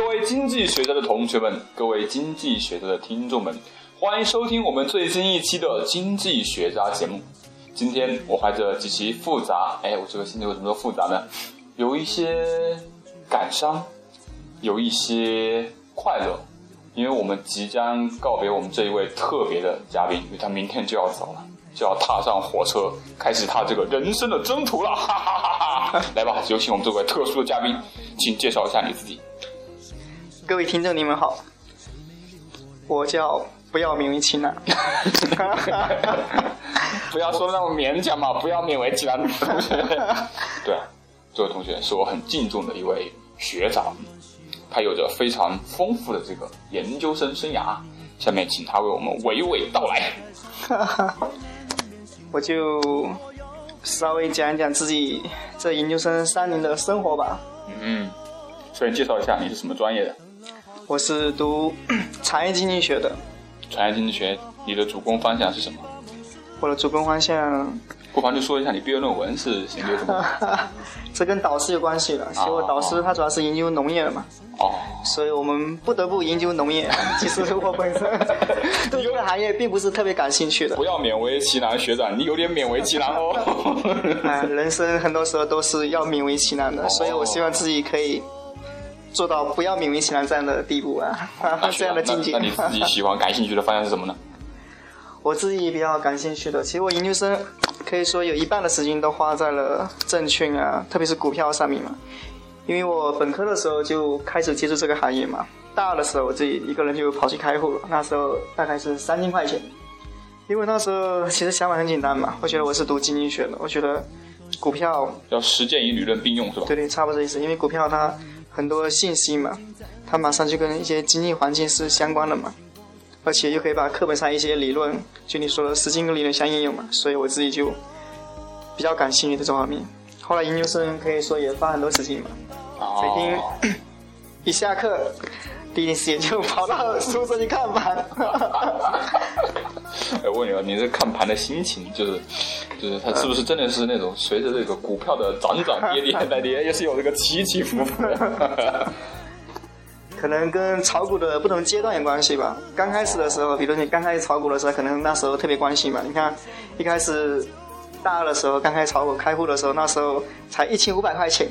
各位经济学家的同学们，各位经济学家的听众们，欢迎收听我们最新一期的经济学家节目。今天我怀着极其复杂，哎，我这个心情为什么说复杂呢？有一些感伤，有一些快乐，因为我们即将告别我们这一位特别的嘉宾，因为他明天就要走了，就要踏上火车，开始他这个人生的征途了。哈哈哈哈！来吧，有请我们这位特殊的嘉宾，请介绍一下你自己。各位听众，你们好，我叫不要勉为其难。不要说那么勉强嘛，不要勉为其难。对，这位同学是我很敬重的一位学长，他有着非常丰富的这个研究生生涯。下面请他为我们娓娓道来。我就稍微讲一讲自己这研究生三年的生活吧。嗯，首先介绍一下你是什么专业的？我是读 产业经济学的。产业经济学，你的主攻方向是什么？我的主攻方向，不妨就说一下你毕业论文是研究什么？这跟导师有关系的。其实我导师他主要是研究农业的嘛。哦。所以我们不得不研究农业。其实我本身 对这个行业并不是特别感兴趣的。不要勉为其难，学长，你有点勉为其难哦。哎，人生很多时候都是要勉为其难的，所以我希望自己可以。做到不要勉为其难这样的地步啊，这样的境界。那你自己喜欢、感兴趣的方向是什么呢？我自己比较感兴趣的，其实我研究生可以说有一半的时间都花在了证券啊，特别是股票上面嘛。因为我本科的时候就开始接触这个行业嘛，大二的时候我自己一个人就跑去开户了，那时候大概是三千块钱。因为那时候其实想法很简单嘛，我觉得我是读经济学的，我觉得股票要实践与理论并用是吧？对对，差不多这意思。因为股票它。很多信息嘛，它马上就跟一些经济环境是相关的嘛，而且又可以把课本上一些理论，就你说的实践跟理论相应用嘛，所以我自己就比较感兴趣的这方面。后来研究生可以说也发很多事情嘛，每天 一下课第一件事情就跑到宿舍去看盘。哎，我问你啊，你这看盘的心情，就是，就是它是不是真的是那种随着这个股票的涨涨跌跌来跌，也是有这个起起伏伏的？可能跟炒股的不同阶段有关系吧。刚开始的时候，比如你刚开始炒股的时候，可能那时候特别关心嘛。你看，一开始大二的时候，刚开始炒股开户的时候，那时候才一千五百块钱。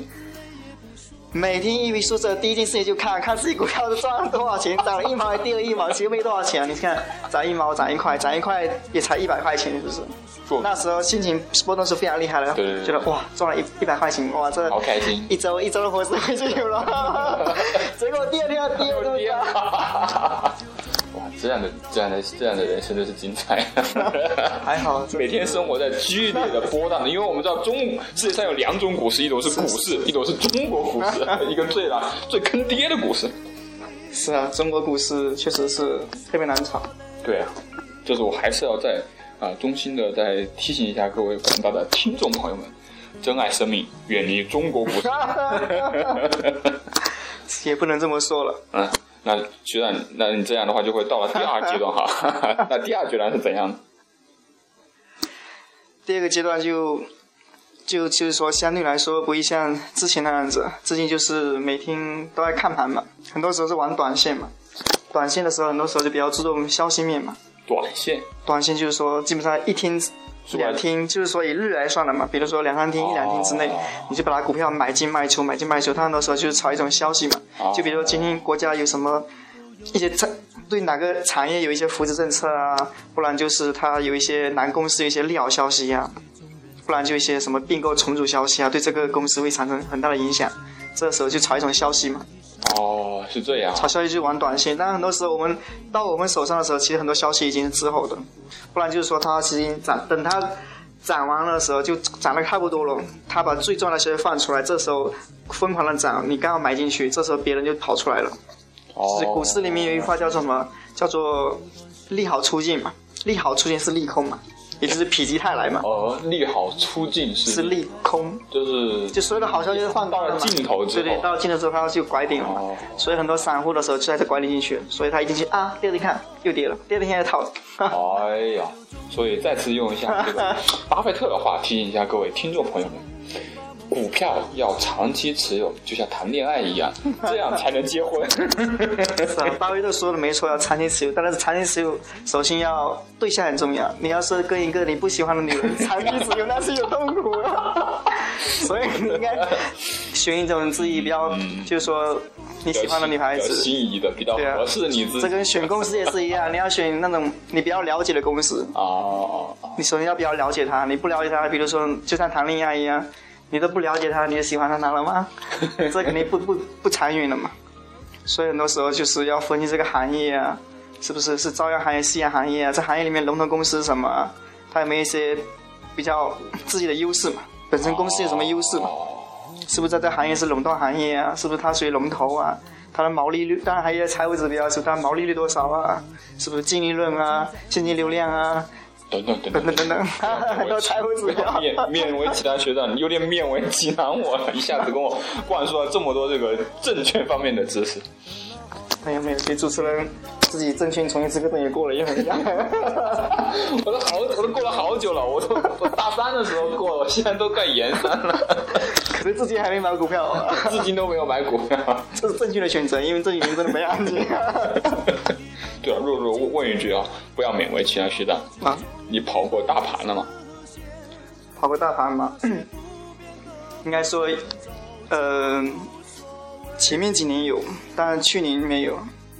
每天一回宿舍，第一件事情就看看自己股票赚了多少钱，涨了一毛还，跌了一毛，其实没多少钱。你看，涨一毛，涨一块，涨一块也才一百块钱，是不是？那时候心情波动是非常厉害的，觉得哇，赚了一一百块钱，哇，这好开心。一周一周的伙食费就有了，结果第二天要跌了，对哇，这样的这样的这样的人生真是精彩。还好，每天生活在剧烈的波荡的，因为我们知道中世界上有两种股市，一种是股市，一种是中国股市，一个最难最坑爹的股市。是啊，中国股市确实是特别难炒。对啊，就是我还是要再啊衷心的再提醒一下各位广大的听众朋友们，珍爱生命，远离中国股市。也不能这么说了。嗯。那学长，那你这样的话就会到了第二阶段哈。那第二阶段是怎样？第二个阶段就就就是说，相对来说不会像之前那样子，之前就是每天都在看盘嘛，很多时候是玩短线嘛。短线的时候，很多时候就比较注重消息面嘛。短线。短线就是说，基本上一天。两天就是说以日来算的嘛，比如说两三天、一两天之内，你就把它股票买进卖出，买进卖出，它很多时候就是炒一种消息嘛。就比如说今天国家有什么一些政对哪个产业有一些扶持政策啊，不然就是它有一些男公司有一些利好消息呀，不然就一些什么并购重组消息啊，对这个公司会产生很大的影响，这时候就炒一种消息嘛。哦，是这样。炒消息就玩短线，但很多时候我们到我们手上的时候，其实很多消息已经是滞后的。不然就是说，它其实涨，等它涨完的时候，就涨得差不多了。它把最重要的消息放出来，这时候疯狂的涨，你刚好买进去，这时候别人就跑出来了。哦。股市里面有一句话叫做什么？叫做利好出尽嘛。利好出尽是利空嘛。也就是否极泰来嘛。哦，利好出尽是。是利空。就是。就所有的好消息放到了尽头之后。对对，到了尽头之后，它就拐点了。哦。所以很多散户的时候就在这拐点进去，所以他一进去啊，第二天看又跌了，第二天又套了。哎呀，所以再次用一下这个巴菲特的话提醒一下各位听众朋友们：股票要长期持有，就像谈恋爱一样，这样才能结婚。是啊，巴菲特说的没错，要长期持有，但是长期持有首先要对象很重要。你要是跟一个你不喜欢的女人长期持有，那是有痛苦的。所以你应该选一种自己比较，就是说你喜欢的女孩子，心仪的、比较合适的女子。这跟选公司也是一样，你要选那种你比较了解的公司。哦。你首先要比较了解她，你不了解她，比如说就像谈恋爱一样。你都不了解他，你就喜欢上他了吗？这肯定不不不长远的嘛。所以很多时候就是要分析这个行业啊，是不是是朝阳行业、夕阳行业啊？这行业里面龙头公司是什么？它有没有一些比较自己的优势嘛？本身公司有什么优势嘛？是不是在这行业是垄断行业啊？是不是它属于龙头啊？它的毛利率，当然还有财务指标，是它毛利率多少啊？是不是净利润啊？现金流量啊？等等等等等等，很多财务指标。勉勉 为其他学长，你有点面为其难，我一下子跟我灌输了这么多这个证券方面的知识。没有没有，给主持人自己证券从业资格证也过了，也很像。我都好，我都过了好久了，我都我大三的时候过了，现在都快研三了。可是至今还没买股票，至今都没有买股票。这是正确的选择，因为这几年真的没安静。对啊，弱弱问一句啊，不要勉为其难学长啊。你跑过大盘了吗？跑过大盘吗？应该说，呃，前面几年有，但去年没有。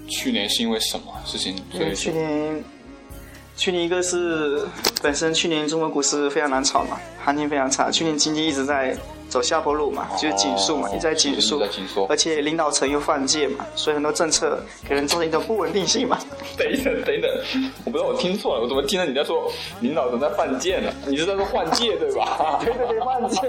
去年是因为什么事情？去年，去年一个是本身去年中国股市非常难炒嘛，行情非常差，去年经济一直在。走下坡路嘛，就是紧缩嘛，一直在紧缩，而且领导层又犯戒嘛，所以很多政策给人造成一种不稳定性嘛。等一等，等一等，我不知道我听错了，我怎么听到你在说领导层在犯戒呢？你是在说换届对吧？对 对对，换届。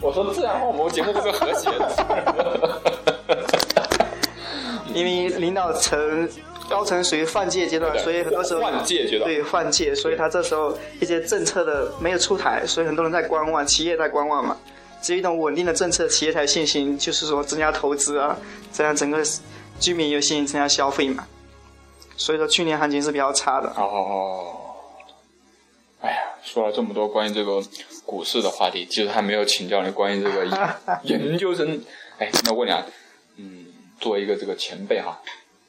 我说这样的话，我们节目会不会和谐的？因为领导层高层属于换届阶段，所以很多时候换届阶段对换届，所以他这时候一些政策的没有出台，所以很多人在观望，企业在观望嘛。只有一种稳定的政策，企业才有信心，就是说增加投资啊，这样整个居民有信心增加消费嘛。所以说去年行情是比较差的。哦，哎呀，说了这么多关于这个股市的话题，其实还没有请教你关于这个研究生。哎，那问你啊，嗯，作为一个这个前辈哈。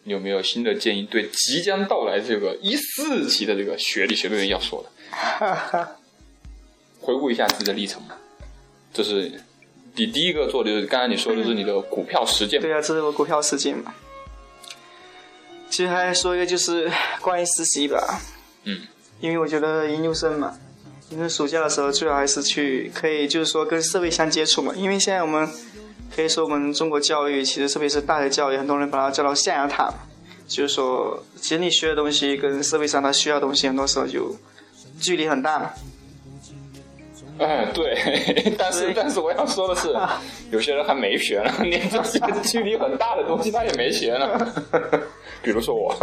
有没有新的建议？对即将到来这个一四级的这个学历学位要说的，回顾一下自己的历程吧。这是你第一个做的，就是刚才你说的是你的股票实践。对啊，这是我股票实践嘛。其实还说一个就是关于实习吧。嗯。因为我觉得研究生嘛，因为暑假的时候最好还是去，可以就是说跟社会相接触嘛。因为现在我们。可以说，我们中国教育其实特别是大学教育，很多人把它叫到象牙塔，就是说，其实你学的东西跟社会上他需要的东西，很多时候就距离很大嘛。嗯，对，但是但是我要说的是，有些人还没学呢，连这个距离很大的东西他也没学呢。比如说我。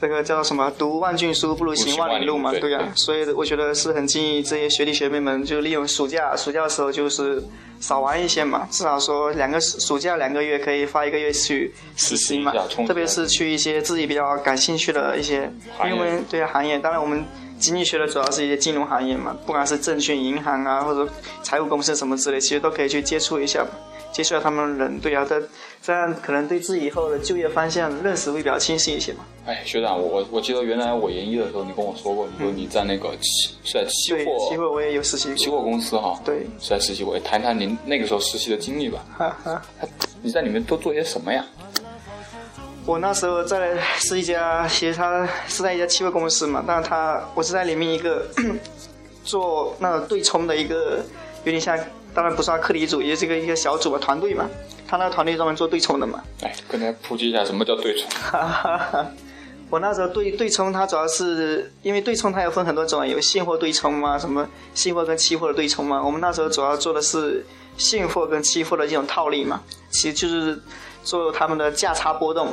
这个叫什么？读万卷书不如行万里路嘛，对呀。所以我觉得是很建议这些学弟学妹们，就利用暑假，暑假的时候就是少玩一些嘛。至少说两个暑假两个月可以发一个月去实习嘛，特别是去一些自己比较感兴趣的一些，因为对行业。当然我们经济学的主要是一些金融行业嘛，不管是证券、银行啊，或者财务公司什么之类，其实都可以去接触一下。接触他们人，对啊，这这样可能对自己以后的就业方向认识会比较清晰一些嘛。哎，学长，我我记得原来我研一的时候，你跟我说过，你说你在那个期是在期货，期货我也有实习，期货公司哈，对，是在实习过，谈谈您那个时候实习的经历吧。哈哈，你在里面都做些什么呀？我那时候在是一家，其实他是在一家期货公司嘛，但是他我是在里面一个 做那个对冲的一个，有点像。当然不是课题组，也是个一个小组嘛，团队嘛。他那个团队专门做对冲的嘛。哎，跟大家普及一下什么叫对冲。我那时候对对冲，它主要是因为对冲它有分很多种，有现货对冲嘛，什么现货跟期货的对冲嘛。我们那时候主要做的是现货跟期货的这种套利嘛，其实就是做他们的价差波动。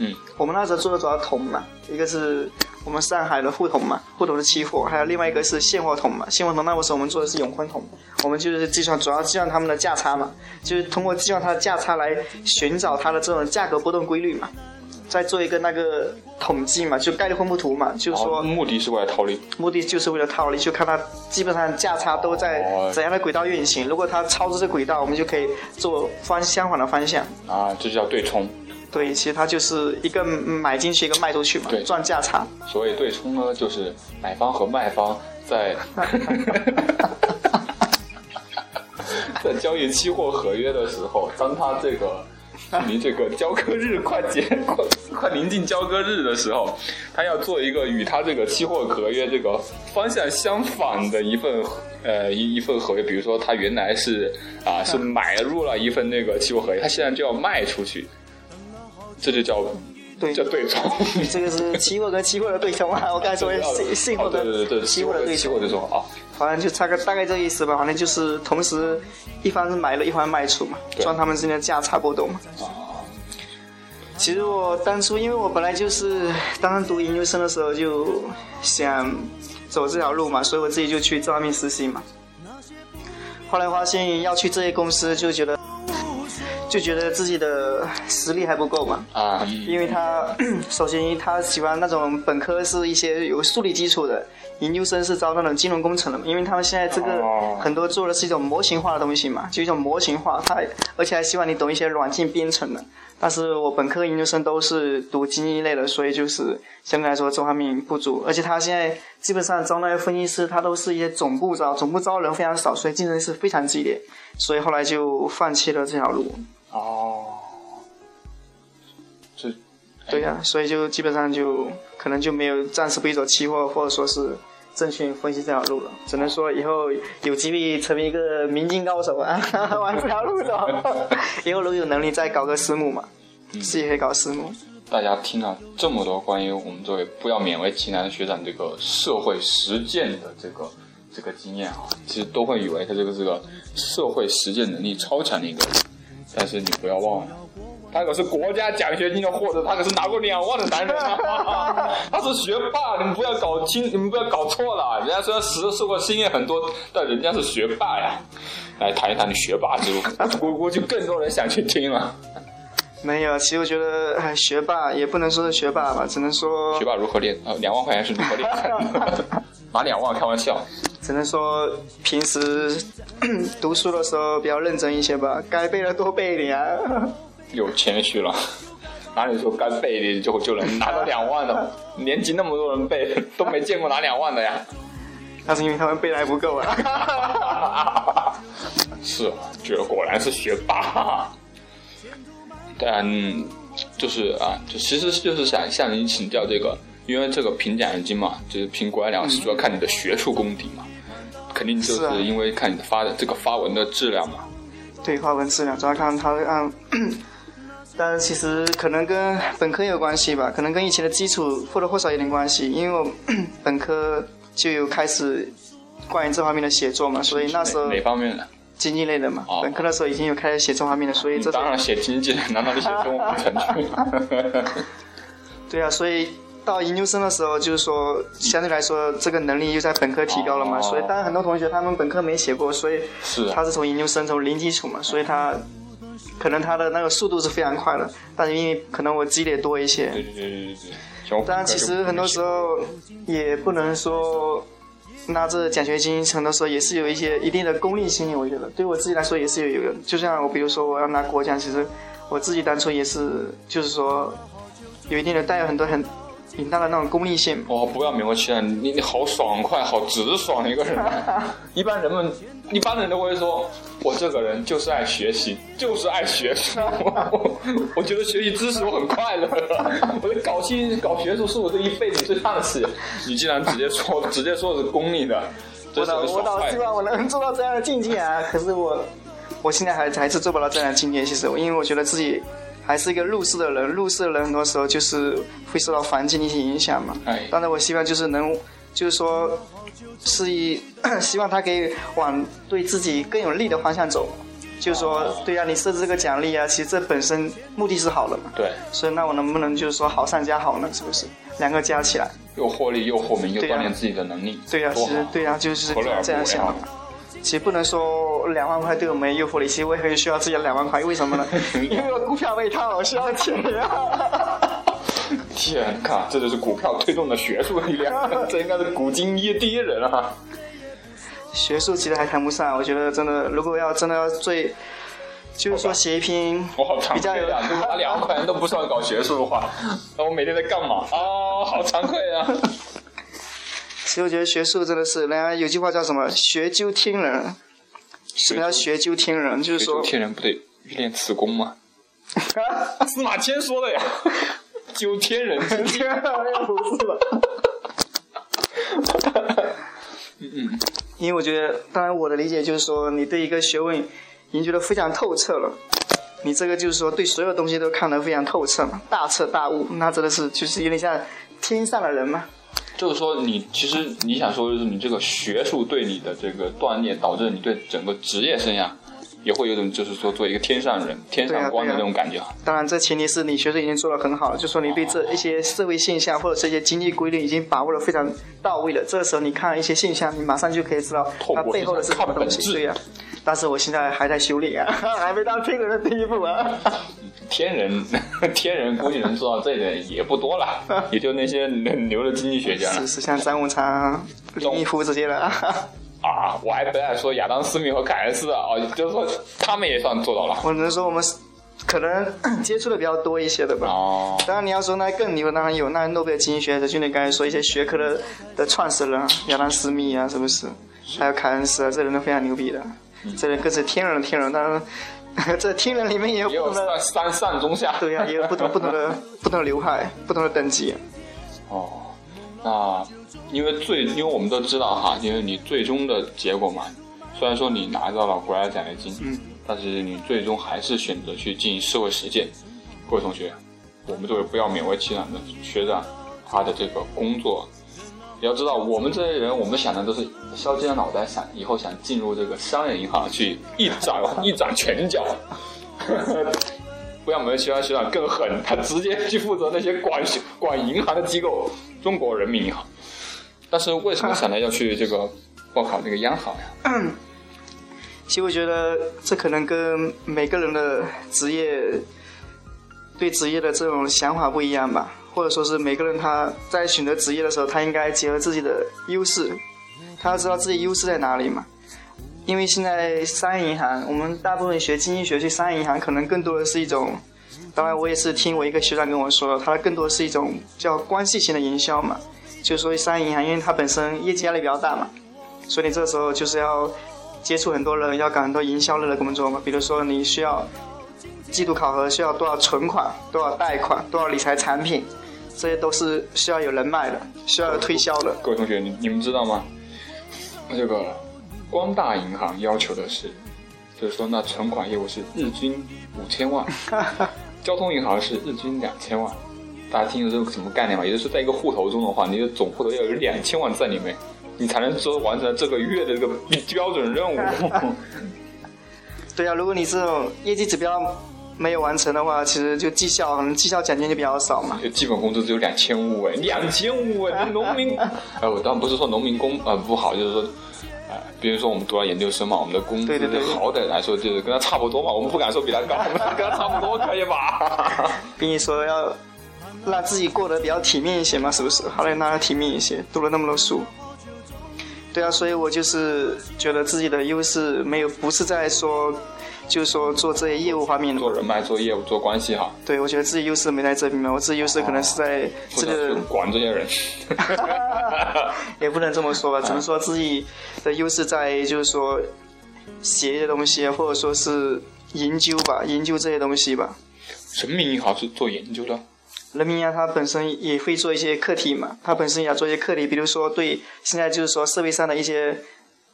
嗯。我们那时候做的主要桶嘛，一个是。我们上海的沪桶嘛，沪桶是期货，还有另外一个是现货桶嘛。现货桶那个时候我们做的是永坤桶，我们就是计算，主要计算他们的价差嘛，就是通过计算它的价差来寻找它的这种价格波动规律嘛。再做一个那个统计嘛，就概率分布图嘛，就是说哦目的是为了套利。目的就是为了套利，就看它基本上价差都在哦怎样的轨道运行。如果它超出这轨道，我们就可以做方相反的方向。啊，这就叫对冲。对，其实它就是一个买进去，一个卖出去嘛对，赚价差。所谓对冲呢，就是买方和卖方在 在交易期货合约的时候，当他这个离这个交割日快结快快临近交割日的时候，他要做一个与他这个期货合约这个方向相反的一份呃一一份合约，比如说他原来是啊是买入了一份那个期货合约，他现在就要卖出去，这就叫对，叫对冲。这个是期货跟期货的对冲啊。我刚才说的信信货哦对对对对，跟期货的对冲期货，对冲啊。反正就差个大概这意思吧。反正就是同时一方是买了，一方卖出嘛，赚他们之间的价差波动嘛。其实我当初，因为我本来就是当时读研究生的时候就想走这条路嘛，所以我自己就去这方面实习嘛。后来发现要去这些公司，就觉得就觉得自己的实力还不够嘛。啊，因为他 首先他喜欢那种本科是一些有数理基础的，研究生是招那种金融工程的嘛，因为他们现在这个哦很多做的是一种模型化的东西嘛，就一种模型化，他而且还希望你懂一些软件编程的。但是我本科研究生都是读经济类的，所以就是相对来说这方面不足。而且他现在基本上招那些分析师，他都是一些总部招，总部招人非常少，所以竞争是非常激烈。所以后来就放弃了这条路。哦，这对呀、所以就基本上就可能就没有暂时不去走期货或者说是证券分析这条路了，只能说以后有机会成为一个明进高手啊，往这条路走。以后如果有能力再搞个私募嘛，自己可以搞私募。大家听了这么多关于我们作为不要勉为其难的学长这个社会实践的这个这个经验啊，其实都会以为他这个这个社会实践能力超强的一个人，但是你不要忘了。他可是国家奖学金的获得，他可是拿过两万的男人啊！他是学霸，你们不要搞清，你们不要搞错了。人家虽然实受过经验很多，但人家是学霸呀。来谈一谈你学霸之路，估估计更多人想去听了。没有，其实我觉得哎学霸也不能说是学霸吧，只能说学霸如何练？呃，两万块钱是如何练？拿两万开玩笑。只能说平时 读书的时候比较认真一些吧，该背的多背一点啊。又谦虚了，哪里说该背的就就能拿到两万的？年级那么多人背，都没见过拿两万的呀。那是因为他们背的还不够啊。是啊，这果然是学霸。但就是啊，就其实就是想向您请教这个，因为这个评奖学金嘛，就是评国家两主要看你的学术功底嘛，肯定就是因为看你的发的这个发文的质量嘛。对发文质量，主要看他按。但其实可能跟本科有关系吧，可能跟以前的基础或多或少有点关系，因为我 本科就有开始关于这方面的写作嘛，所以那时候哪哪方面的？经济类的嘛哦，本科的时候已经有开始写这方面的，所以这当然写经济，难道你写中文不成？对啊，所以到研究生的时候，就是说相对来说这个能力又在本科提高了嘛，哦所以当然很多同学他们本科没写过，所以他是从研究生从零基础嘛，所以他可能他的那个速度是非常快的，但是因为可能我积累多一些，对对对对对对。当然其实很多时候也不能说拿着奖学金，很多时候也是有一些一定的功利心，我觉得对我自己来说也是有有的。就像我比如说我要拿国奖，其实我自己当初也是就是说有一定的带有很多很很大的那种功利性。哦，不要勉为其难，你你好爽快，好直爽的一个人。一般人们，一般人都会说，我这个人就是爱学习，就是爱学术。我觉得学习知识我很快乐，我觉得搞新搞学术是我这一辈子最大的事。你竟然直接说，直接说是功利的，这是我倒希。望我能做到这样的境界啊！可是我我现在还还是做不到这样的境界。其实，因为我觉得自己还是一个入世的人，入世的人很多时候就是会受到环境的一些影响嘛。哎当然，我希望就是能，就是说，是以 希望他可以往对自己更有利的方向走。就是说，对啊，你设置这个奖励啊，其实这本身目的是好的嘛。对，所以那我能不能就是说好上加好呢？是不是两个加起来？又获利又获名，又锻炼自己的能力。对呀、其实对呀、就是这样想的。其实不能说两万块对我们诱惑力，其实我也很需要自己的两万块，为什么呢？因为我股票被套，我需要钱呀。天，看这就是股票推动的学术力量，这应该是古今一第一人啊！学术其实还谈不上，我觉得真的，如果要真的要最，就是说写一篇我好惭比较有愧啊！如果拿两万块钱都不算搞学术的话，那我每天在干嘛啊？好惭愧啊！其实我觉得学术真的是，人家有句话叫什么“学究天人”，什么叫学究天人？就是说学究，天人不得欲练此功吗？司马迁说的呀，究天人之天啊，不是吧？嗯因为我觉得，当然我的理解就是说，你对一个学问研究的非常透彻了，你这个就是说对所有东西都看得非常透彻嘛，大彻大悟，那真的是就是有点像天上的人嘛。就是说你其实你想说，就是你这个学术对你的这个锻炼，导致你对整个职业生涯也会有种就是说做一个天上人、天上光的那种感觉啊。当然，这前提是你学术已经做得很好了，就说你对这一些社会现象或者这些经济规律已经把握的非常到位了。这个时候你看一些现象，你马上就可以知道它背后的是什么东西。对呀、但是我现在还在修炼啊，还没到天人的第一步啊。天人，天人估计能做到这一点也不多了，也就那些牛的经济学家了是是像张文昌、李毅夫这些了啊。啊。我还本来说亚当·斯密和凯恩斯啊，哦就是说他们也算做到了。我只能说我们可能接触的比较多一些的吧。哦，当然，你要说那更牛，当然有那诺贝尔经济学的，就你刚才说一些学科的的创始人啊，亚当斯密啊，是不是？还有凯恩斯啊，这人都非常牛逼的，这人更是天人的天人。当然，这天人里面也有三三上中下。对呀、也有不同不同的不同的流派，不同的等级。哦，那因为最因为我们都知道哈，因为你最终的结果嘛，虽然说你拿到了国家奖学金，嗯，但是你最终还是选择去进行社会实践。各位同学，我们作为不要勉为其难的学长，他的这个工作，你要知道，我们这些人，我们想的都是削尖了脑袋想，以后想进入这个商业银行去一展 一展拳脚。不要没有其他学长更狠，他直接去负责那些管管银行的机构，中国人民银行。但是为什么想来要去这个报考那个央行呀？其实我觉得这可能跟每个人的职业对职业的这种想法不一样吧，或者说是每个人他在选择职业的时候，他应该结合自己的优势，他要知道自己优势在哪里嘛。因为现在商业银行，我们大部分学经济学去商业银行，可能更多的是一种，当然我也是听我一个学长跟我说，他更多是一种叫关系型的营销嘛，就是说商业银行，因为它本身业绩压力比较大嘛，所以你这时候就是要接触很多人，要搞很多营销类的工作嘛。比如说你需要季度考核，需要多少存款、多少贷款、多少理财产品，这些都是需要有人脉的，需要有推销的。各位同学，你你们知道吗？这个光大银行要求的是，就是说那存款业务是日均五千万，交通银行是日均两千万。大家听的这个什么概念吗？也就是说，在一个户头中的话，你的总户头要有两千万在里面，你才能说完成这个月的这个标准任务。对啊，如果你这种业绩指标没有完成的话，其实就绩效可能绩效奖金就比较少嘛。基本工资只有两千五哎，两千五哎，农民，哎，我当然不是说农民工呃不好，就是说，呃，比如说我们读了研究生嘛，我们的工资好歹来说就是跟他差不多嘛，我们不敢说比他高，我 们跟他差不多可以吧？跟你说要让自己过得比较体面一些嘛，是不是？好歹让他体面一些，读了那么多书。对啊，所以我就是觉得自己的优势没有，不是在说，就是说做这些业务方面的。做人脉、做业务、做关系哈，对，我觉得自己优势没在这边嘛，我自己优势可能是在这个 管这些人。也不能这么说吧，只能说自己的优势在就是说写一些东西，或者说是研究吧，研究这些东西吧。人民银行是做研究的，人民银行它本身也会做一些课题嘛，它本身也要做一些课题，比如说对现在就是说社会上的一些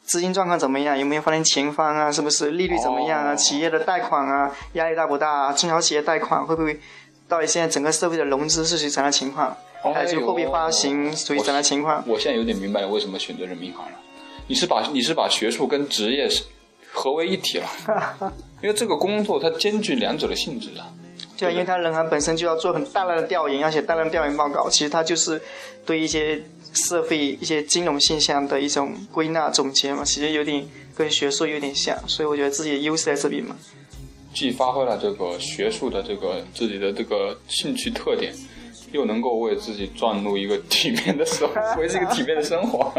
资金状况怎么样，有没有发现前方啊，是不是利率怎么样啊，哦。企业的贷款啊？压力大不大？啊，中小企业贷款会不会，到底现在整个社会的融资是属于怎样的情况，还有就货币发行属于怎样的情况。我现在有点明白了为什么选择人民银行了。你是把你是把学术跟职业是合为一体了，因为这个工作它兼具两者的性质啊。对啊，因为他人行本身就要做很大量的调研，而且大量调研报告，其实它就是对一些社会一些金融现象的一种归纳总结嘛，其实有点跟学术有点像，所以我觉得自己的优势在这里嘛。既发挥了这个学术的这个自己的这个兴趣特点，又能够为自己赚入一个体面的生活，维持一个体面的生活，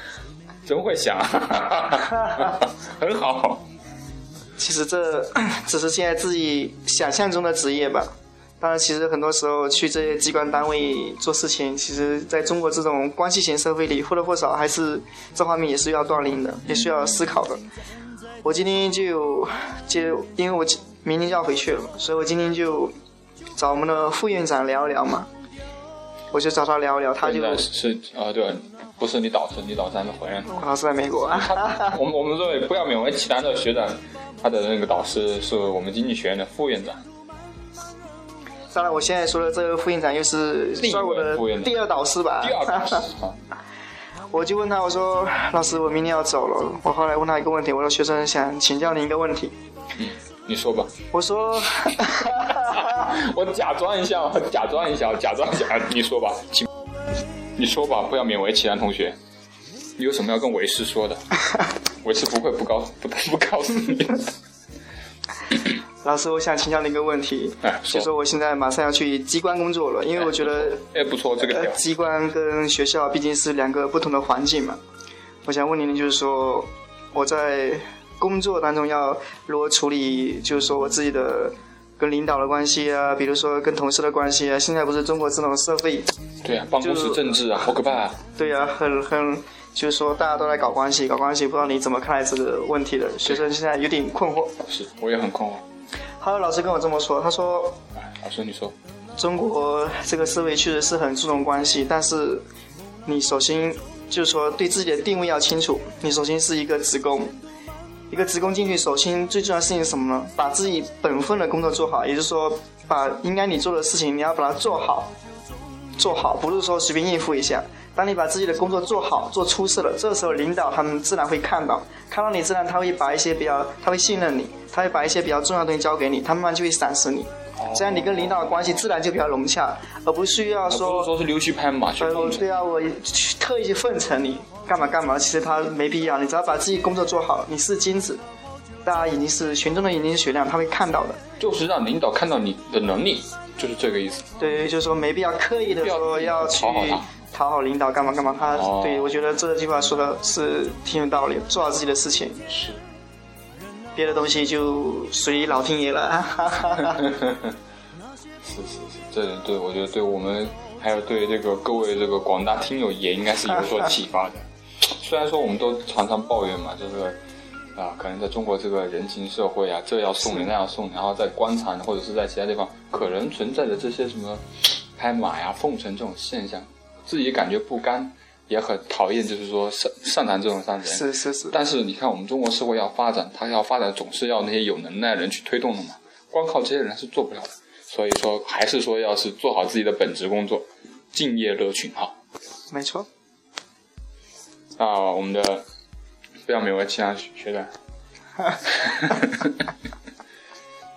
真会想，很好。其实这 只是现在自己想象中的职业吧。当然，其实很多时候去这些机关单位做事情，其实在中国这种关系型社会里，或多或少还是这方面也是要锻炼的，也需要思考的。我今天就就因为我明天就要回去了，所以我今天就找我们的副院长聊一聊嘛。我就找他聊一聊，他就是啊，对，不是你导师，你导师还没回来呢。老师在美国。我们我们这位不要勉为其难的学长，他的那个导师是我们经济学院的副院长。当然，我现在说的这个副院长又是另一算我的位副院长第二导师吧。第二导师 啊，我就问他，我说老师，我明天要走了。我后来问他一个问题，我说学生想请教您一个问题。嗯，你说吧。我说，我假装一下，我假装一下，假装一下，你说吧，请你说吧，不要勉为其难，同学。你有什么要跟为师说的？为师不会不告不不告诉你。老师，我想请教您一个问题，哎，就说我现在马上要去机关工作了，因为我觉得哎不错，这个机关跟学校毕竟是两个不同的环境嘛。我想问您的就是说，我在工作当中要如何处理，就是说我自己的跟领导的关系啊，比如说跟同事的关系啊。现在不是中国这种社会，对啊，办公室政治啊，好可怕啊！对啊、很很，就是说大家都在搞关系，搞关系，不知道你怎么看待这个问题的？学生现在有点困惑。是，我也很困惑。还有老师跟我这么说，他说哎，老师你说，中国这个社会确实是很注重关系，但是你首先就是说对自己的定位要清楚。你首先是一个职工，一个职工进去，首先最重要的事情是什么呢？把自己本分的工作做好，也就是说，把应该你做的事情你要把它做好，做好，不是说随便应付一下。当你把自己的工作做好、做出色了，这时候领导他们自然会看到，看到你自然他会把一些比较，他会信任你，他会把一些比较重要的东西交给你，他慢慢就会赏识你。这样你跟领导的关系自然就比较融洽，而不需要说，说是溜须拍马去呃，对啊，我去特意去奉承你，干嘛干嘛，其实他没必要。你只要把自己工作做好，你是金子，大家已经是群众的眼睛是雪亮，他会看到的。就是让领导看到你的能力，就是这个意思。对，就是说没必要刻意的说要去讨好领导干嘛干嘛。他、哦对我觉得这句话说的是挺有道理，做好自己的事情，是，别的东西就随老天爷了。是是是，这对我觉得对我们还有对这个各位这个广大听友也应该是有所启发的。虽然说我们都常常抱怨嘛，就是啊，可能在中国这个人情社会啊，这要送你那要送你，然后在官场或者是在其他地方，可能存在着这些什么拍马呀、奉承这种现象，自己感觉不甘，也很讨厌，就是说擅擅长这种伤人。是是是，但是你看，我们中国社会要发展，它要发展总是要那些有能耐的人去推动的嘛，光靠这些人是做不了的。所以说，还是说要是做好自己的本职工作，敬业乐群哈。没错。那我们的不要勉为其难学长，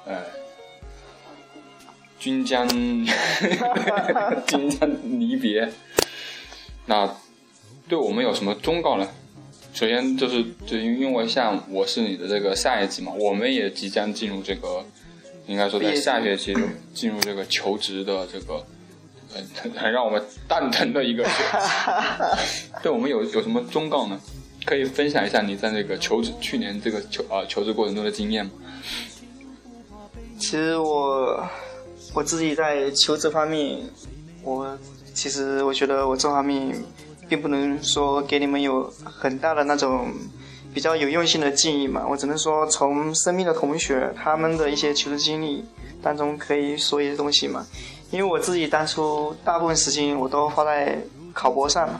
呃，君将 君将离别，那对我们有什么忠告呢？首先就是，就因为像我是你的这个下一级嘛，我们也即将进入这个，应该说在下学期进入这个求职的这个，很很让我们蛋疼的一个。对我们有有什么忠告呢？可以分享一下你在那个求职去年这个求啊、求职过程中的经验吗？其实我我自己在求职方面，我其实我觉得我这方面并不能说给你们有很大的那种比较有用性的建议嘛，我只能说从身边的同学他们的一些求职经历当中可以说一些东西嘛。因为我自己当初大部分时间我都花在考博上嘛，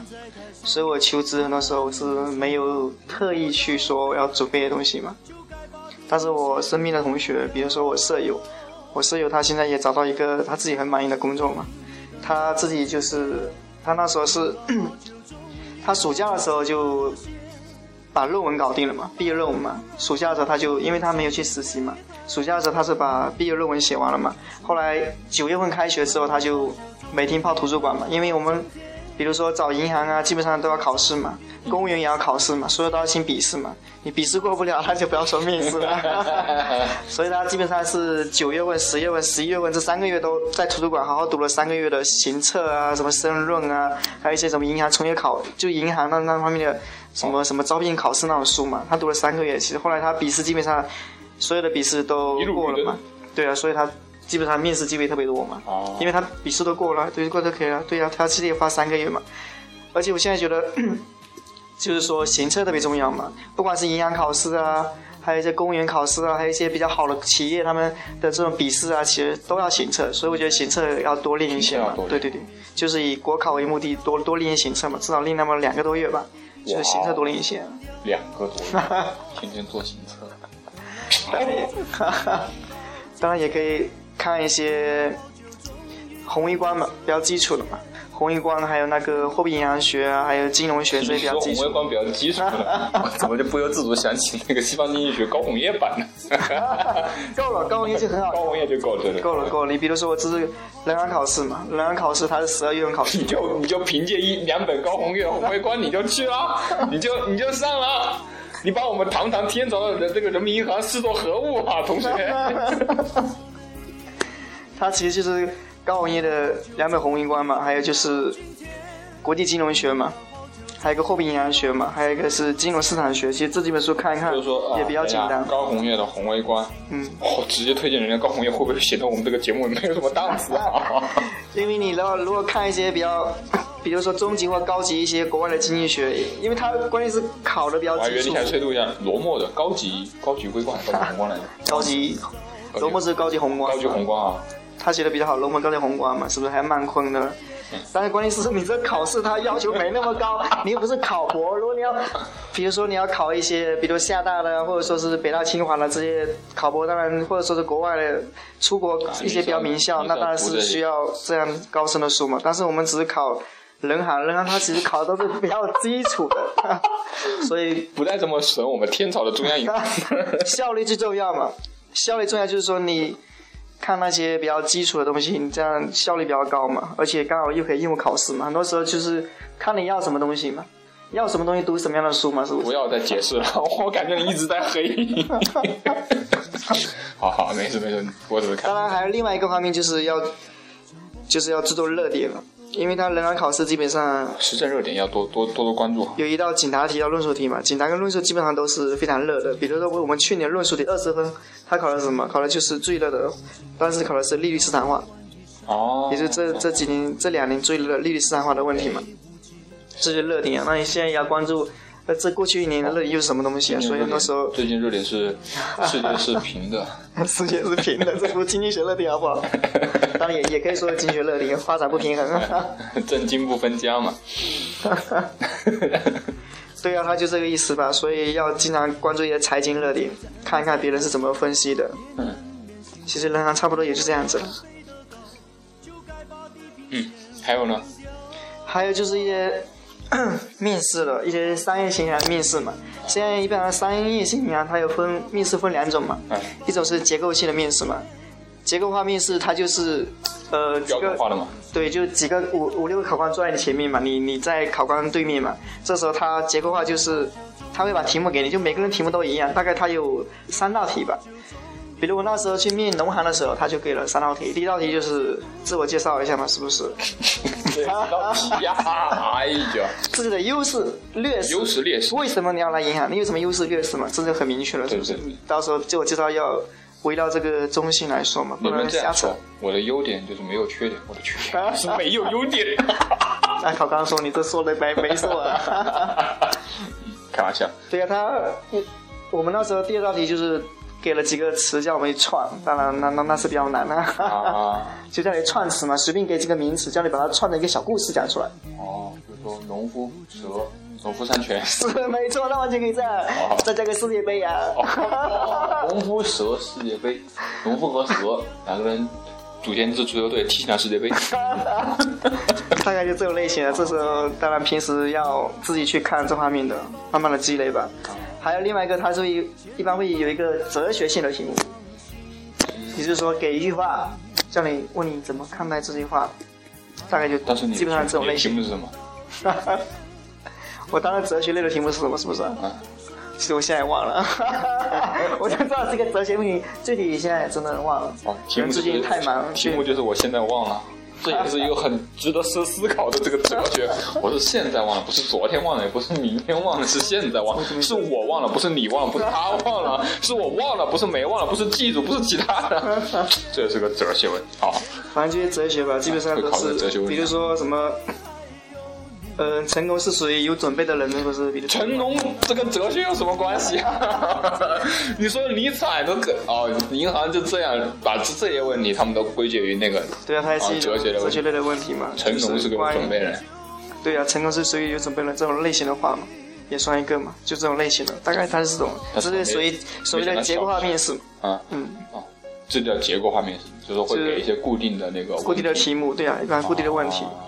所以我求职很多时候是没有特意去说我要准备的东西嘛。但是我身边的同学，比如说我舍友，我舍友他现在也找到一个他自己很满意的工作嘛，他自己就是他那时候是，他暑假的时候就把论文搞定了嘛，毕业论文嘛，暑假的时候他就因为他没有去实习嘛，暑假的时候他是把毕业论文写完了嘛，后来九月份开学之后他就每天泡图书馆嘛，因为我们比如说找银行啊，基本上都要考试嘛，公务员也要考试嘛，所有都要先笔试嘛。你笔试过不了，那就不要说面试了。所以他基本上是九月份、十月份、十一月份这三个月都在图书馆好好读了三个月的行测啊，什么申论啊，还有一些什么银行从业考，就银行那那方面的什么什么招聘考试那种书嘛。他读了三个月，其实后来他笔试基本上所有的笔试都过了嘛。对啊，所以他。基本上面试机会特别多嘛，哦因为他笔试都过了，对，过都可以了。对呀，他其实也花三个月嘛。而且我现在觉得，就是说行测特别重要嘛，不管是营养考试啊，还有一些公务员考试啊，还有一些比较好的企业他们的这种笔试啊，其实都要行测。所以我觉得行测要多练一些嘛。对对对，就是以国考为目的，多多练行测嘛，至少练那么两个多月吧，就是行测多了一些。两个多月，天天做行测。当然也可以。看一些宏观嘛，比较基础的嘛，宏观还有那个货币银行学啊，还有金融学这些比较基础。宏观比较基础的，怎么就不由自主想起那个西方经济学高红叶版呢？够了，高红叶就很好。高红叶就够了，够了，够了。你比如说，我这是人安考试嘛，人安考试它是十二月份考试，你就你就凭借一两本高红叶宏观你就去了，你就你就上了，你把我们堂堂天朝的这个人民银行视作何物啊，同学？他其实就是高红叶的两本宏观嘛，还有就是国际金融学嘛，还有一个货币银行学嘛，还有一个是金融市场学。其实这几本书看一看，也比较简单。高红叶的宏微观，嗯，哦，直接推荐人家高红叶，会不会显得我们这个节目没有什么档次啊？因为你如果如果看一些比较，比如说中级或高级一些国外的经济学，因为它关键是考的比较基础。我以为你想吹度一下罗默的高级高级微观，高级宏观来着。高级，罗默是高级宏观。高级宏观啊。他写的比较好，龙门高铁宏观嘛，是不是？还有曼昆的，但是关键是你这考试他要求没那么高，你又不是考博。如果你要，比如说你要考一些，比如厦大的，或者说是北大清华的这些考博，当然或者说是国外的出国一些比较名校，那当然是需要这样高深的书嘛。但是我们只是考人行，人行 它其实考的都是比较基础的，所以不带这么损我们天朝的中央银行。效率最重要嘛，效率重要就是说你。看那些比较基础的东西，你这样效率比较高嘛，而且刚好又可以应付考试嘛。很多时候就是看你要什么东西嘛，要什么东西读什么样的书嘛，是不是？不要再解释了，我感觉你一直在黑。好好，没事没事，我只是看。当然还有另外一个方面，就是要就是要制作热点了。因为它人行考试基本上时政热点要多多多多关注。有一道简答题，叫论述题嘛，简答跟论述基本上都是非常热的。比如说我们去年论述题二十分，它考的是什么？考的就是最热的，当时考的是利率市场化。哦。也就这这几年这两年最热利率市场化的问题嘛，这就热点。那你现在要关注。那这过去一年的热点又是什么东西啊？所以那时候最近热点是 世界是平的，世界是平的，这不是经济学热点好不好？当然也也可以说经济学热点，发展不平衡，政经不分家嘛。对啊，他就这个意思吧。所以要经常关注一些财经热点，看一看别人是怎么分析的。嗯，其实人行差不多也是这样子。嗯，还有呢？还有就是一些。面试的一些商业型银行面试嘛，现在一般商业型银行它有分面试分两种嘛，一种是结构性的面试嘛，结构化面试它就是呃几个对，就几个五五六个考官坐在你前面嘛，你你在考官对面嘛，这时候它结构化就是他会把题目给你，就每个人题目都一样，大概他有三道题吧。比如我那时候去面农行的时候，他就给了三道题。第一道题就是自我介绍一下嘛，是不是？对，道题呀，哎呀，自己的优势劣势。优势劣势。为什么你要来银行？你有什么优势劣势嘛？这就很明确了，是不是？到时候自我介绍要围绕这个中心来说嘛，不能瞎扯。我的优点就是没有缺点，我的缺点 是没有优点。那考官说你这说的没没错啊。开玩笑。对呀，他我们那时候第二道题就是。给了几个词叫我们串，当然那那那是比较难的，就叫你串词嘛，随便给几个名词，叫你把它串成一个小故事讲出来。哦，比如说农夫蛇，农夫山泉。是没错，那完全可以这样，再加个世界杯呀。农夫蛇世界杯，农夫和蛇两个人组建一支足球队踢进了世界杯。大概就这种类型的，这时候当然平时要自己去看这方面的，慢慢的积累吧。还有另外一个，它是一一般会有一个哲学性的题目，也就是说给一句话，叫你问你怎么看待这句话，大概就基本上这种类型。题目是什么？我当时哲学类的题目是什么？是不是？啊，其实我现在也忘了，我就知道这个哲学问题，具体现在真的忘了。哦，题目最就是近太忙，题目就是我现在忘了。这也是一个很值得思思考的这个哲学。我是现在忘了，不是昨天忘了，也不是明天忘了，是现在忘了。是我忘了，不是你忘了，不是他忘了，是我忘了，不是没忘了，不是记住，不是其他的。这也是个哲学问题。好，反正这些哲学吧，基本上都会考虑哲学是，问题比如说什么，呃，成功是属于有准备的人，不是？成功这跟哲学有什么关系啊？你说理财都可哦，银行就这样把这些问题他们都归结于那个对啊，它也是哲学的哲学类的问题嘛。成功是个有准备人。对啊，成功是属于有准备人这种类型的话嘛，也算一个嘛，就这种类型的，大概它是这种，这是属于所谓的结构化面试，啊，嗯，哦，这叫结构化面试，就是会给一些固定的那个固定的题目，对啊，一般固定的问题。哦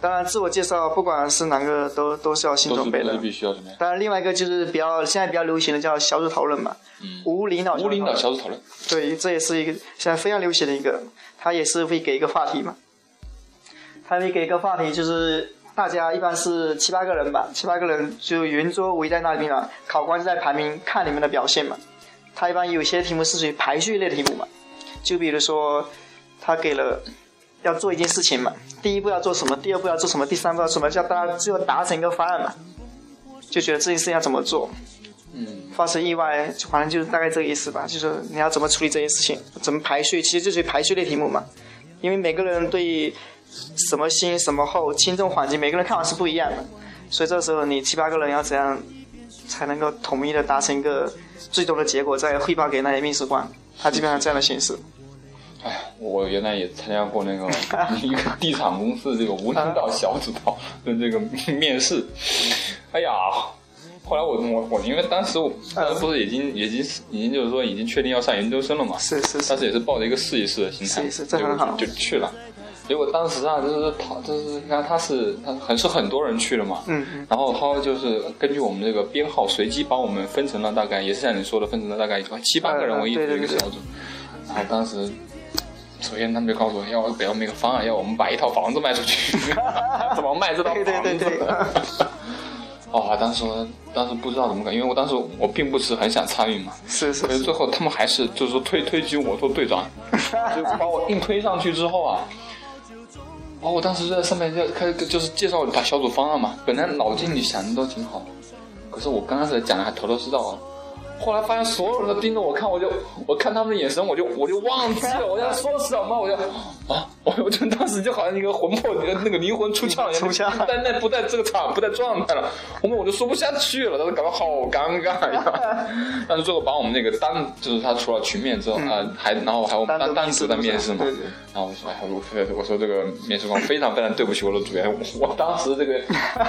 当然，自我介绍不管是哪个都都是要先准备的。必须要怎么样？当然，另外一个就是比较现在比较流行的叫小组讨论嘛，嗯，无领导无领导小组讨论，对，这也是一个现在非常流行的一个，他也是会给一个话题嘛，他会给一个话题，就是大家一般是七八个人吧，七八个人就圆桌围在那里面嘛，考官就在排名看你们的表现嘛。他一般有些题目是属于排序类的题目嘛，就比如说他给了要做一件事情嘛，第一步要做什么，第二步要做什么，第三步要做什么，叫大家最后达成一个方案嘛，就觉得这件事情要怎么做，嗯，发生意外，反正就是大概这个意思吧，就是你要怎么处理这件事情，怎么排序，其实就是排序类题目嘛，因为每个人对什么先什么后轻重缓急，每个人看法是不一样的，所以这时候你七八个人要怎样才能够统一的达成一个最终的结果，再汇报给那些面试官，他基本上这样的形式。哎呀，我原来也参加过那个 一个地产公司这个无领导小组讨论这个面试，哎呀。后来我我我，因为当时我当时不是已经已经已经就是说已经确定要上研究生了嘛，是是是当时也是抱着一个试一试的心态，试一试这结果很好就就去了。结果当时啊，就是他就是你看他是他很是很多人去了嘛，嗯嗯，然后他就是根据我们这个编号随机把我们分成了大概也是像你说的分成了大概七八个人为一嗯对对对一个小组，然后当时首先他们就告诉我要给我们一个方案，要我们把一套房子卖出去，怎么卖这套房子？对对对对。哦，当时当时不知道怎么搞，因为我当时我并不是很想参与嘛，是是是，可是最后他们还是就是说推推举我做队长，就把我硬推上去之后啊，哦，我当时就在上面就开始就是介绍把小组方案嘛，本来脑筋里想的都挺好，可是我刚开始讲的还头头是道啊，后来发现所有人都盯着我看，我就我看他们的眼神，我就我就忘记了我要说什么，我就啊，我我就当时就好像一个魂魄那个灵魂出窍一样，出窍不在那不在这个场不在状态了，后面我就说不下去了，当时感到好尴尬呀。但是最后把我们那个单就是他除了群面之后啊、还然后还有我们单单独的面试嘛，对对然后我说哎我我说这个面试官非常非常对不起我的组员，我我当时这个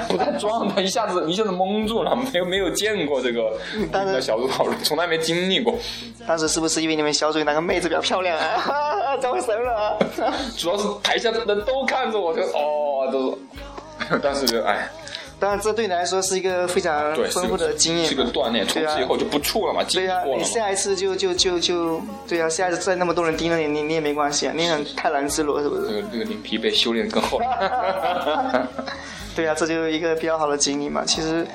不在状态，一下子一下子懵住了，没有没有见过这个当然小组讨论，从来没经历过。当时是不是因为你们小组有哪个妹子比较漂亮啊？招神了啊！主 要是台下的人都看着我，就哦，都是，当时就哎，当然，这对你来说是一个非常丰富的经验，是个锻炼，从对啊此以后就不怵了嘛，经对呀、历过了嘛。你下一次就就就就对呀、下一次再那么多人盯着你，你你也没关系啊，你很泰然自若，是不这是？个这个脸皮被修炼得更厚了。对呀、这就是一个比较好的经历嘛。其实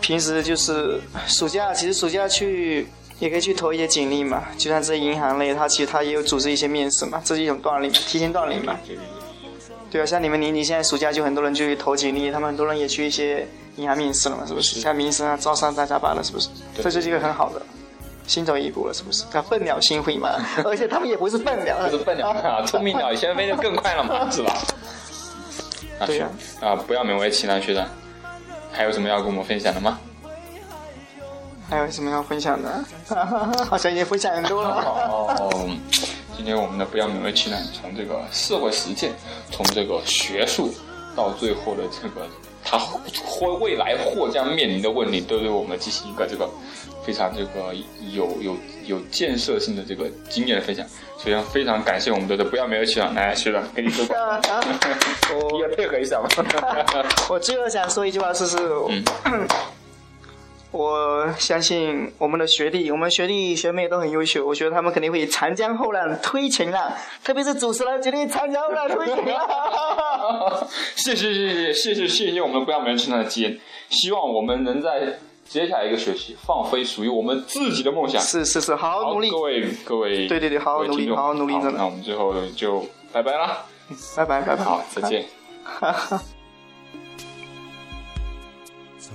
平时就是暑假，其实暑假去也可以去投一些简历嘛，就像这些银行类，它其实它也有组织一些面试嘛，这是一种锻炼，提前锻炼嘛。对啊，像你们年底现在暑假就很多人就去投简历，他们很多人也去一些银行面试了嘛，是不是？像民生啊、招商、大家班了，是不是？对这就是一个很好的，新走一步了，是不是？叫笨鸟先飞嘛，而且他们也不是笨鸟，不是笨鸟啊，聪明鸟先飞得更快了嘛，是吧？啊对呀是啊，不要勉为其难，学长，还有什么要跟我们分享的吗？还有什么要分享的？好像已经分享很多了。哦，今天我们的不要勉为其难，从这个社会实践，从这个学术，到最后的这个他或未来或将面临的问题，都对我们进行一个这个非常这个有有有建设性的这个经验的分享。首先非常感谢我们的不要勉为其难，来学长给你说也 配合一下吧。我最后想说一句话，就是，嗯 我相信我们的学弟，我们学弟学妹都很优秀，我觉得他们肯定会长江后浪推前浪，特别是主持人绝对长江后浪推前浪。谢谢谢谢谢谢谢谢我们不要没人称赞的基恩，希望我们能在接下来一个学期放飞属于我们自己的梦想。是是是，好好努力各。位各位，对对对好好努力好好努力那我们最后就拜拜啦，拜拜拜拜。好，再见。哈哈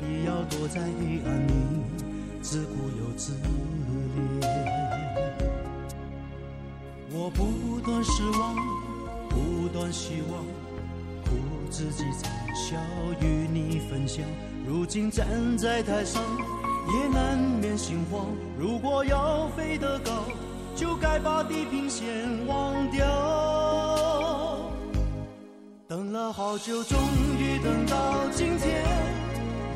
必要躲在黑暗里，自顾又自怜？我不断失望，不断希望，苦自己惨笑与你分享。如今站在台上，也难免心慌。如果要飞得高，就该把地平线忘掉。等了好久，终于等到今天。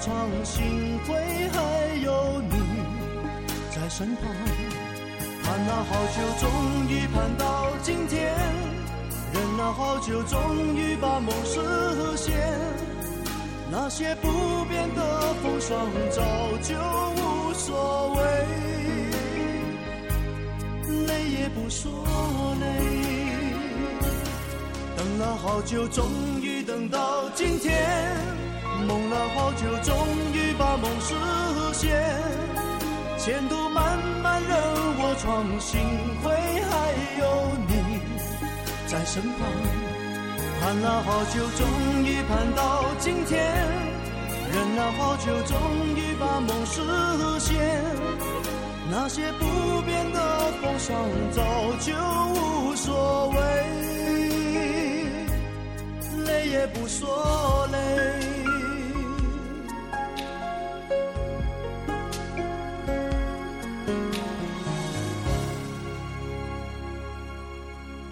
我闯，幸亏还有你在身旁。盼了好久，终于盼到今天；忍了好久，终于把梦实现。那些不变的风霜，早就无所谓，累也不说累。等了好久，终于等到今天；梦了好久，终于把梦实现。前途漫漫任我闯，幸亏还有你在身旁。盼了好久，终于盼到今天；忍了好久，终于把梦实现。那些不变的风霜，早就无所谓。累也不说累。